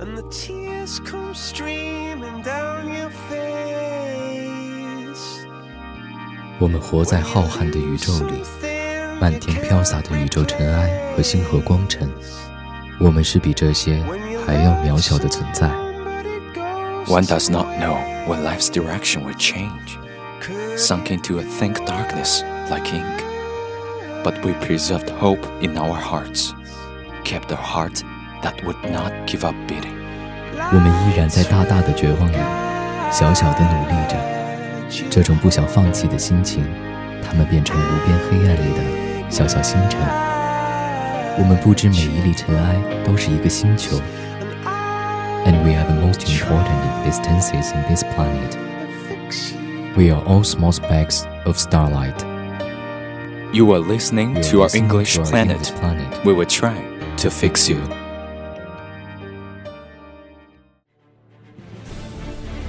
and the tears come streaming down your face. 我们活在浩瀚的宇宙里，漫天飘洒的宇宙尘埃和星河光尘，我们是比这些还要渺小的存在。 One does not know when life's direction will change, sunk into a thick darkness like ink. But we preserved hope in our hearts, kept a heart that would not give up beating. 我们依然在大大的绝望里，小小的努力着。这种不想放弃的心情，它们变成无边黑暗里的小小星辰。我们不知每一粒尘埃都是一个星球，and we are the most important existences in this planet. We are all small specks of starlight. You are listening You are to our listening English to our planet. English planet. We will try to fix you.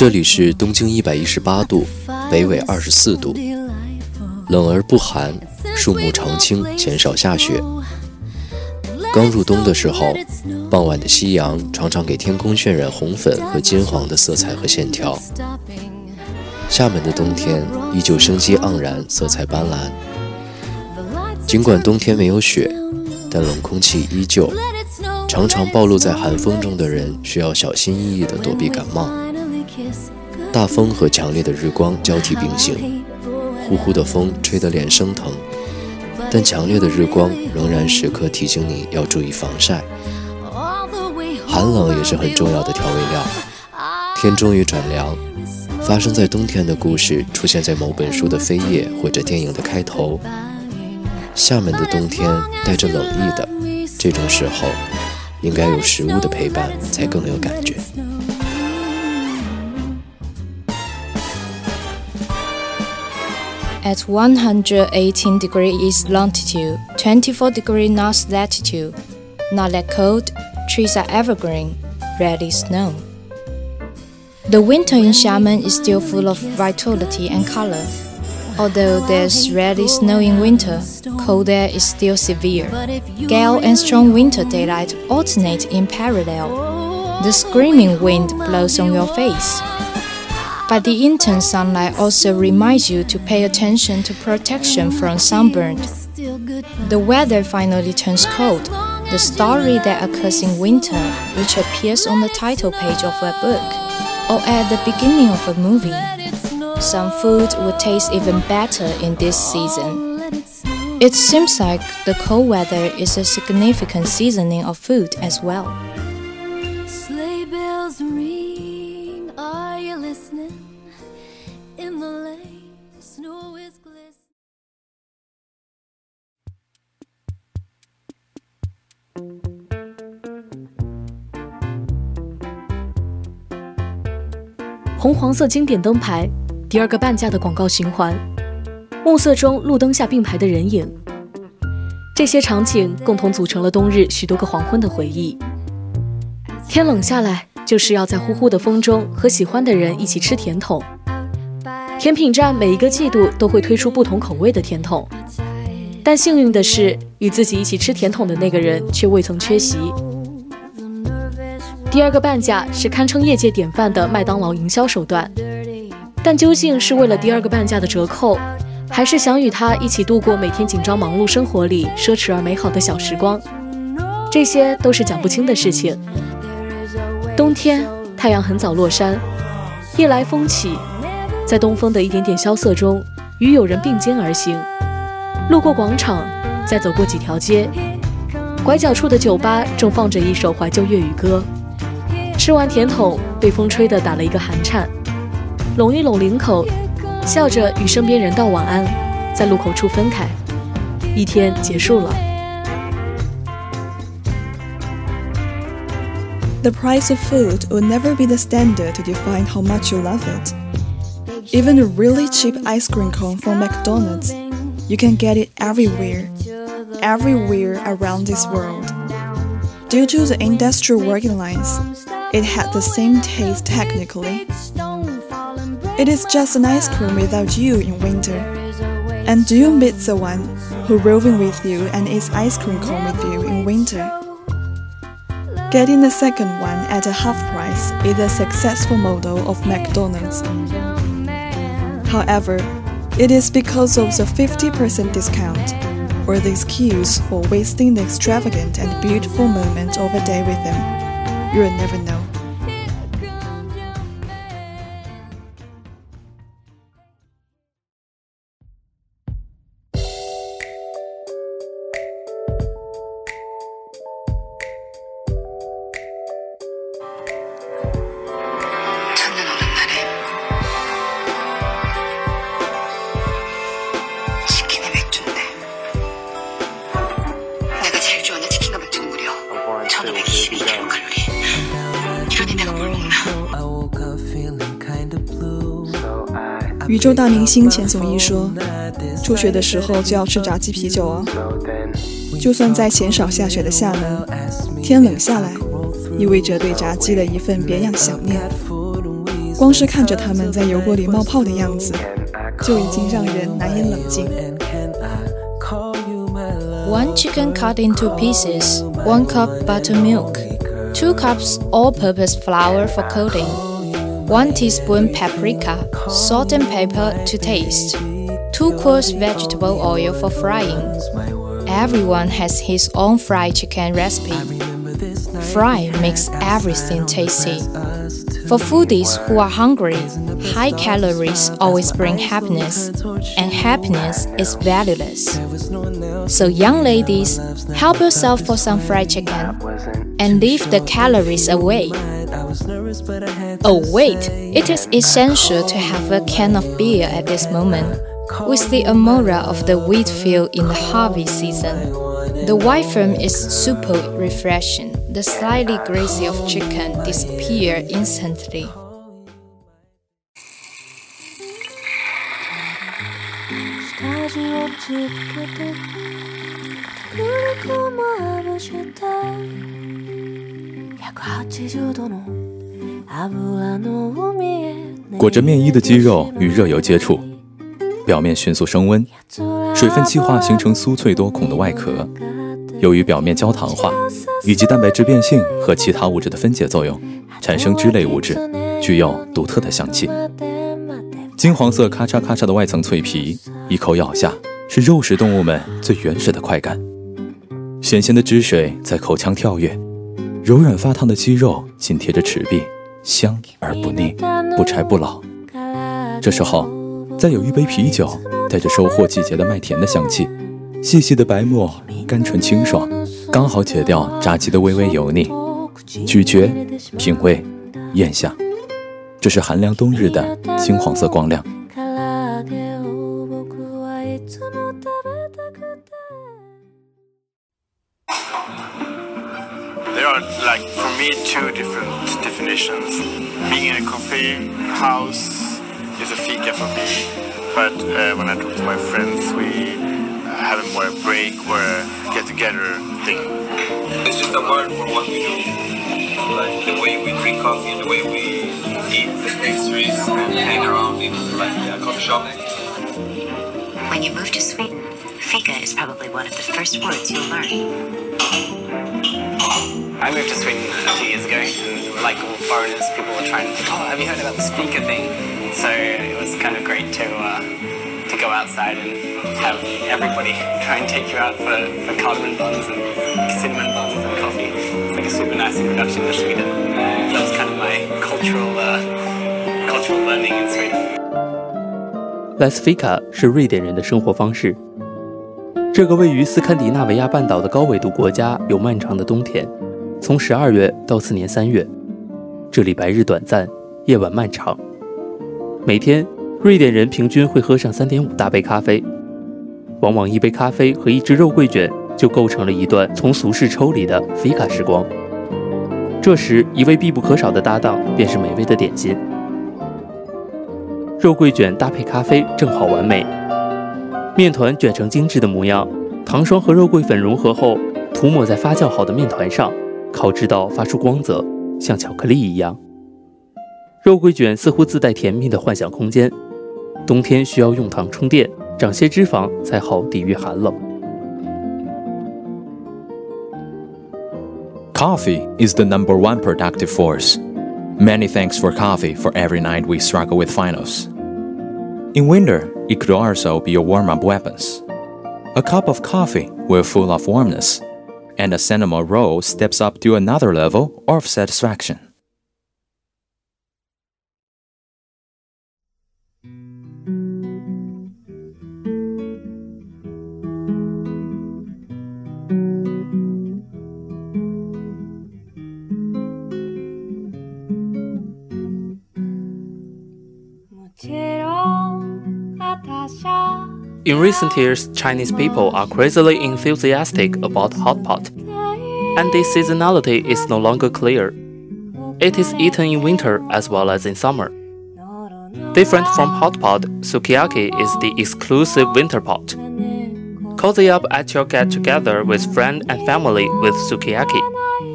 这里是东经一百一十八度，北纬二十四度，冷而不寒，树木常青，减少下雪。刚入冬的时候，傍晚的夕阳常常给天空渲染红粉和金黄的色彩和线条。厦门的冬天依旧生机盎然，色彩斑斓。尽管冬天没有雪，但冷空气依旧，常常暴露在寒风中的人需要小心翼翼地躲避感冒。大风和强烈的日光交替并行，呼呼的风吹得脸生疼，但强烈的日光仍然时刻提醒你要注意防晒。寒冷也是很重要的调味料。天终于转凉，发生在冬天的故事出现在某本书的扉页或者电影的开头。厦门的冬天带着冷意的，这种时候应该有食物的陪伴才更有感觉。At 118 degree east longitude, 24 degree north latitude, not that cold, trees are evergreen, rarely snow. The winter in Xiamen is still full of vitality and color. Although there's rarely snow in winter, cold air is still severe. Gale and strong winter daylight alternate in parallel. The screaming wind blows on your face. But the intense sunlight also reminds you to pay attention to protection from sunburn. The weather finally turns cold, the story that occurs in winter, which appears on the title page of a book or at the beginning of a movie. Some food would taste even better in this season. It seems like the cold weather is a significant seasoning of food as well. Sleigh bells ring. Are you listening? 红黄色经典灯牌，第二个半价的广告循环，暮色中路灯下并排的人影，这些场景共同组成了冬日许多个黄昏的回忆。天冷下来，就是要在呼呼的风中和喜欢的人一起吃甜筒。甜品站每一个季度都会推出不同口味的甜筒，但幸运的是，与自己一起吃甜筒的那个人却未曾缺席。第二个半价是堪称业界典范的麦当劳营销手段，但究竟是为了第二个半价的折扣，还是想与他一起度过每天紧张忙碌生活里奢侈而美好的小时光？这些都是讲不清的事情。冬天，太阳很早落山，夜来风起，在东风的一点点萧瑟中，与友人并肩而行，路过广场，再走过几条街，拐角处的酒吧正放着一首怀旧粤语歌。吃完甜筒，被风吹得打了一个寒颤，拢一拢领口，笑着与身边人道晚安，在路口处分开，一天结束了。The price of food will never be the standard to define how much you love it. Even a really cheap ice cream cone from McDonald's, you can get it everywhere, everywhere around this world. Due to the industrial working lines, it had the same taste technically. It is just an ice cream without you in winter. And do you meet someone who roving with you and eats ice cream cone with you in winter? Getting the second one at a half price is a successful model of McDonald's. However, it is because of the 50% discount or the excuse for wasting the extravagant and beautiful moment of a day with them. You'll never know. 宇宙大明星钱总一说：“初雪的时候就要吃炸鸡啤酒哦。就算在钱少下雪的厦门，天冷下来，意味着对炸鸡的一份别样想念。光是看着他们在油锅里冒泡的样子，就已经让人难以冷静。” One chicken cut into pieces, one cup buttermilk, two cups all-purpose flour for coating. 1 teaspoon paprika, salt and pepper to taste, 2 quarts vegetable oil for frying. Everyone has his own fried chicken recipe. Fry makes everything tasty. For foodies who are hungry, high calories always bring happiness, and happiness is valueless. So, young ladies, help yourself for some fried chicken and leave the calories away. Oh, wait, it is essential to have a can of beer at this moment. With the amora of the wheat field in the harvest season, the white foam is super refreshing. The slightly greasy of chicken disappear instantly. "裹着面衣的鸡肉与热油接触，表面迅速升温，水分气化形成酥脆多孔的外壳。由于表面焦糖化以及蛋白质变性和其他物质的分解作用，产生脂类物质，具有独特的香气。金黄色咔嚓咔嚓的外层脆皮，一口咬下，是肉食动物们最原始的快感。咸咸的汁水在口腔跳跃。柔软发烫的鸡肉紧贴着齿壁，香而不腻，不柴不老。这时候，再有一杯啤酒，带着收获季节的麦田的香气，细细的白沫，甘醇清爽，刚好解掉炸鸡的微微油腻。咀嚼、品味、咽下，这是寒凉冬日的金黄色光亮。Like for me two different definitions. Being in a coffee house is a fika for me, but uh, when I talk to my friends, we have a more a break or a get together thing. It's just a word for what we do. Like the way we drink coffee, the way we eat the pastries and hang around in like a coffee shop. When you move to Sweden, fika is probably one of the first words you'll learn. I moved to Sweden a few years ago, and like all foreigners, people were trying to think, oh, have you heard about the fika thing? So it was kind of great to uh, to go outside and have everybody try and take you out for, for cardamom buns and cinnamon buns and coffee. It's like a super nice introduction to Sweden. That was kind of my cultural, uh, cultural learning in Sweden. 莱斯菲卡是瑞典人的生活方式。这个位于斯堪的纳维亚半岛的高纬度国家有漫长的冬天。从十二月到次年三月。这里白日短暂，夜晚漫长。每天，瑞典人平均会喝上三点五大杯咖啡，往往一杯咖啡和一只肉桂卷就构成了一段从俗世抽离的 Fika 时光。这时，一位必不可少的搭档便是美味的点心。肉桂卷搭配咖啡正好完美，面团卷成精致的模样，糖霜和肉桂粉融合后，涂抹在发酵好的面团上，烤制到发出光泽，像巧克力一样。肉桂卷似乎自带甜蜜的幻想空间，冬天需要用糖充电，长些脂肪才好抵御寒冷。Coffee is the number one productive force. Many thanks for coffee for every night we struggle with finals. In winter, it could also be a warm up weapon. A cup of coffee will full of warmness, and a cinnamon roll steps up to another level of satisfaction. In recent years, Chinese people are crazily enthusiastic about hot pot, and the seasonality is no longer clear. It is eaten in winter as well as in summer. Different from hot pot, sukiyaki is the exclusive winter pot. Cozy up at your get-together with friend and family with sukiyaki,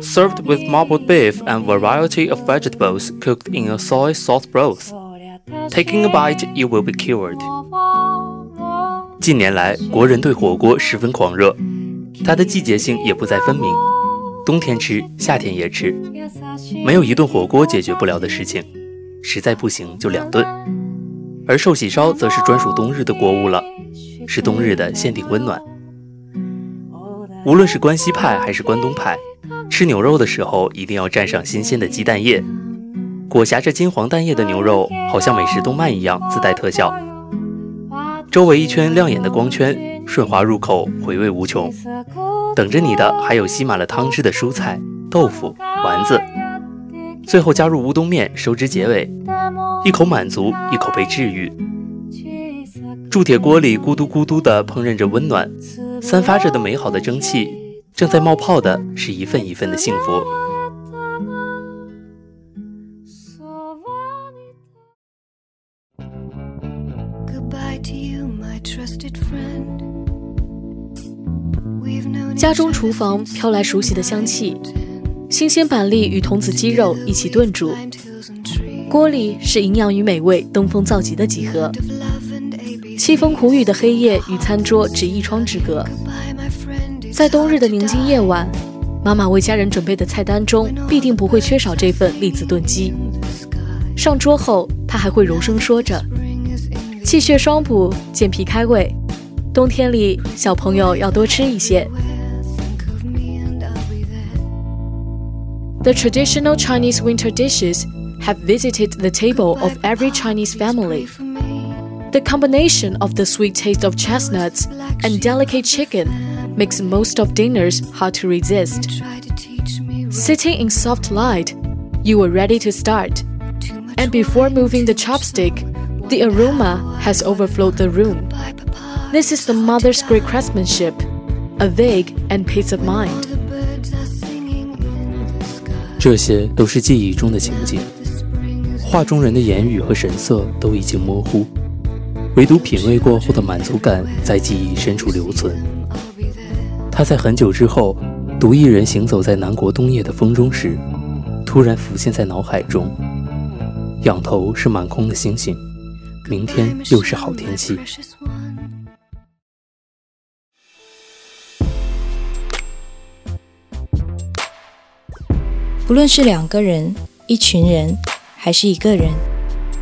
served with marbled beef and variety of vegetables cooked in a soy sauce broth. Taking a bite, you will be cured. 近年来，国人对火锅十分狂热，它的季节性也不再分明，冬天吃，夏天也吃，没有一顿火锅解决不了的事情，实在不行就两顿。而寿喜烧则是专属冬日的国物了，是冬日的限定温暖。无论是关西派还是关东派，吃牛肉的时候一定要蘸上新鲜的鸡蛋液，裹挟着金黄蛋液的牛肉，好像美食动漫一样自带特效。周围一圈亮眼的光圈，顺滑入口，回味无穷。等着你的还有吸满了汤汁的蔬菜、豆腐、丸子，最后加入乌冬面收汁结尾，一口满足，一口被治愈。铸铁锅里咕嘟咕嘟地烹饪着温暖，散发着的美好的蒸汽，正在冒泡的是一份一份的幸福。家中厨房飘来熟悉的香气，新鲜板栗与童子鸡肉一起炖煮，锅里是营养与美味登峰造极的几何。凄风苦雨的黑夜与餐桌只一窗之隔，在冬日的宁静夜晚，妈妈为家人准备的菜单中必定不会缺少这份栗子炖鸡。上桌后，她还会柔声说着：“气血双补，健脾开胃。冬天里，小朋友要多吃一些。” The traditional Chinese winter dishes have visited the table of every Chinese family. The combination of the sweet taste of chestnuts and delicate chicken makes most of dinners hard to resist. Sitting in soft light, you are ready to start. And before moving the chopstick, the aroma has overflowed the room. This is the mother's great craftsmanship, a vague and peace of mind. 这些都是记忆中的情景，画中人的言语和神色都已经模糊，唯独品味过后的满足感在记忆深处留存。他在很久之后，独一人行走在南国冬夜的风中时，突然浮现在脑海中。仰头是满空的星星，明天又是好天气。不论是两个人、一群人，还是一个人，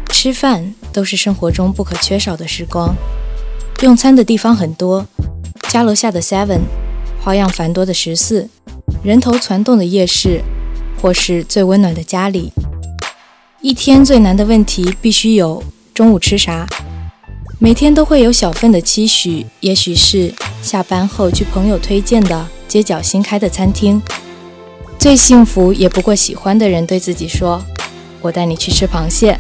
吃饭都是生活中不可缺少的时光。用餐的地方很多，家楼下的 Seven，花样繁多的十四，人头攒动的夜市，或是最温暖的家里。一天最难的问题必须有：中午吃啥？每天都会有小份的期许，也许是下班后去朋友推荐的街角新开的餐厅。最幸福也不过喜欢的人对自己说：“我带你去吃螃蟹。”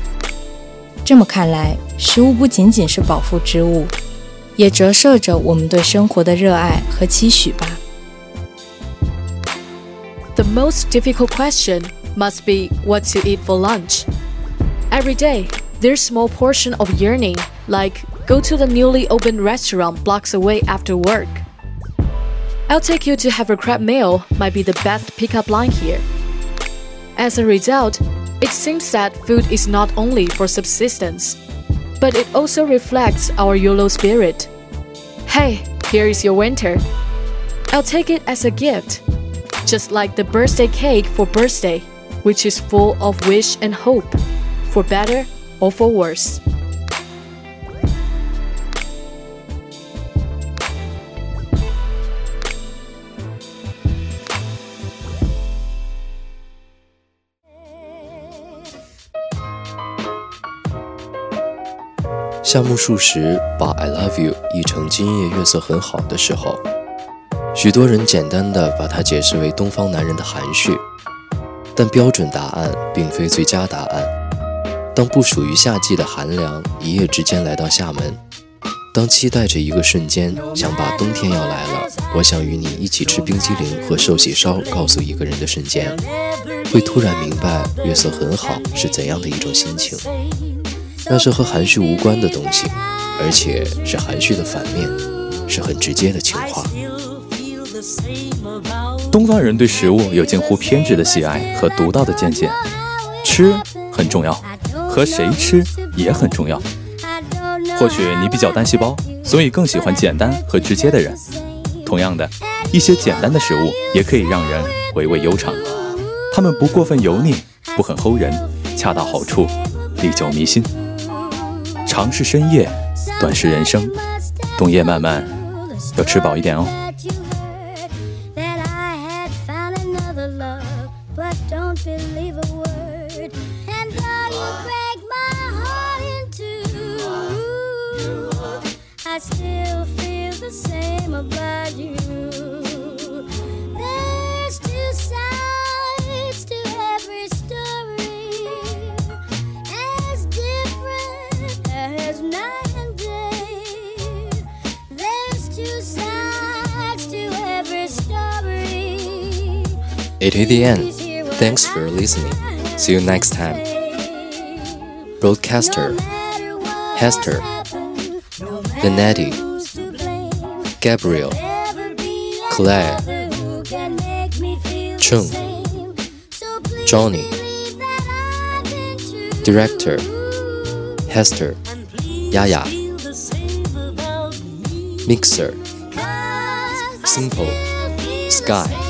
这么看来，食物不仅仅是饱腹之物，也折射着我们对生活的热爱和期许吧。The most difficult question must be what to eat for lunch. Every day, there's small portion of yearning, like go to the newly opened restaurant blocks away after work. I'll take you to have a crab meal might be the best pickup line here. As a result, it seems that food is not only for subsistence, but it also reflects our YOLO spirit. Hey, here is your winter. I'll take it as a gift, just like the birthday cake for birthday, which is full of wish and hope, for better or for worse. 夏目漱石把 "I love you" 译成今夜月色很好的时候，许多人简单的把它解释为东方男人的含蓄，但标准答案并非最佳答案。当不属于夏季的寒凉一夜之间来到厦门，当期待着一个瞬间想把冬天要来了，我想与你一起吃冰激凌和寿喜烧，告诉一个人的瞬间，会突然明白月色很好是怎样的一种心情。那是和含蓄无关的东西，而且是含蓄的反面，是很直接的情话。东方人对食物有近乎偏执的喜爱和独到的见解，吃很重要，和谁吃也很重要。或许你比较单细胞，所以更喜欢简单和直接的人。同样的，一些简单的食物也可以让人回味悠长，它们不过分油腻，不很齁人，恰到好处，历久弥新。长是深夜，短是人生。冬夜漫漫，要吃饱一点哦。It is the end. Thanks for listening. See you next time. Broadcaster Hester Linetti Gabriel Claire Cheung Johnny Director Hester Yaya Mixer Simple Skye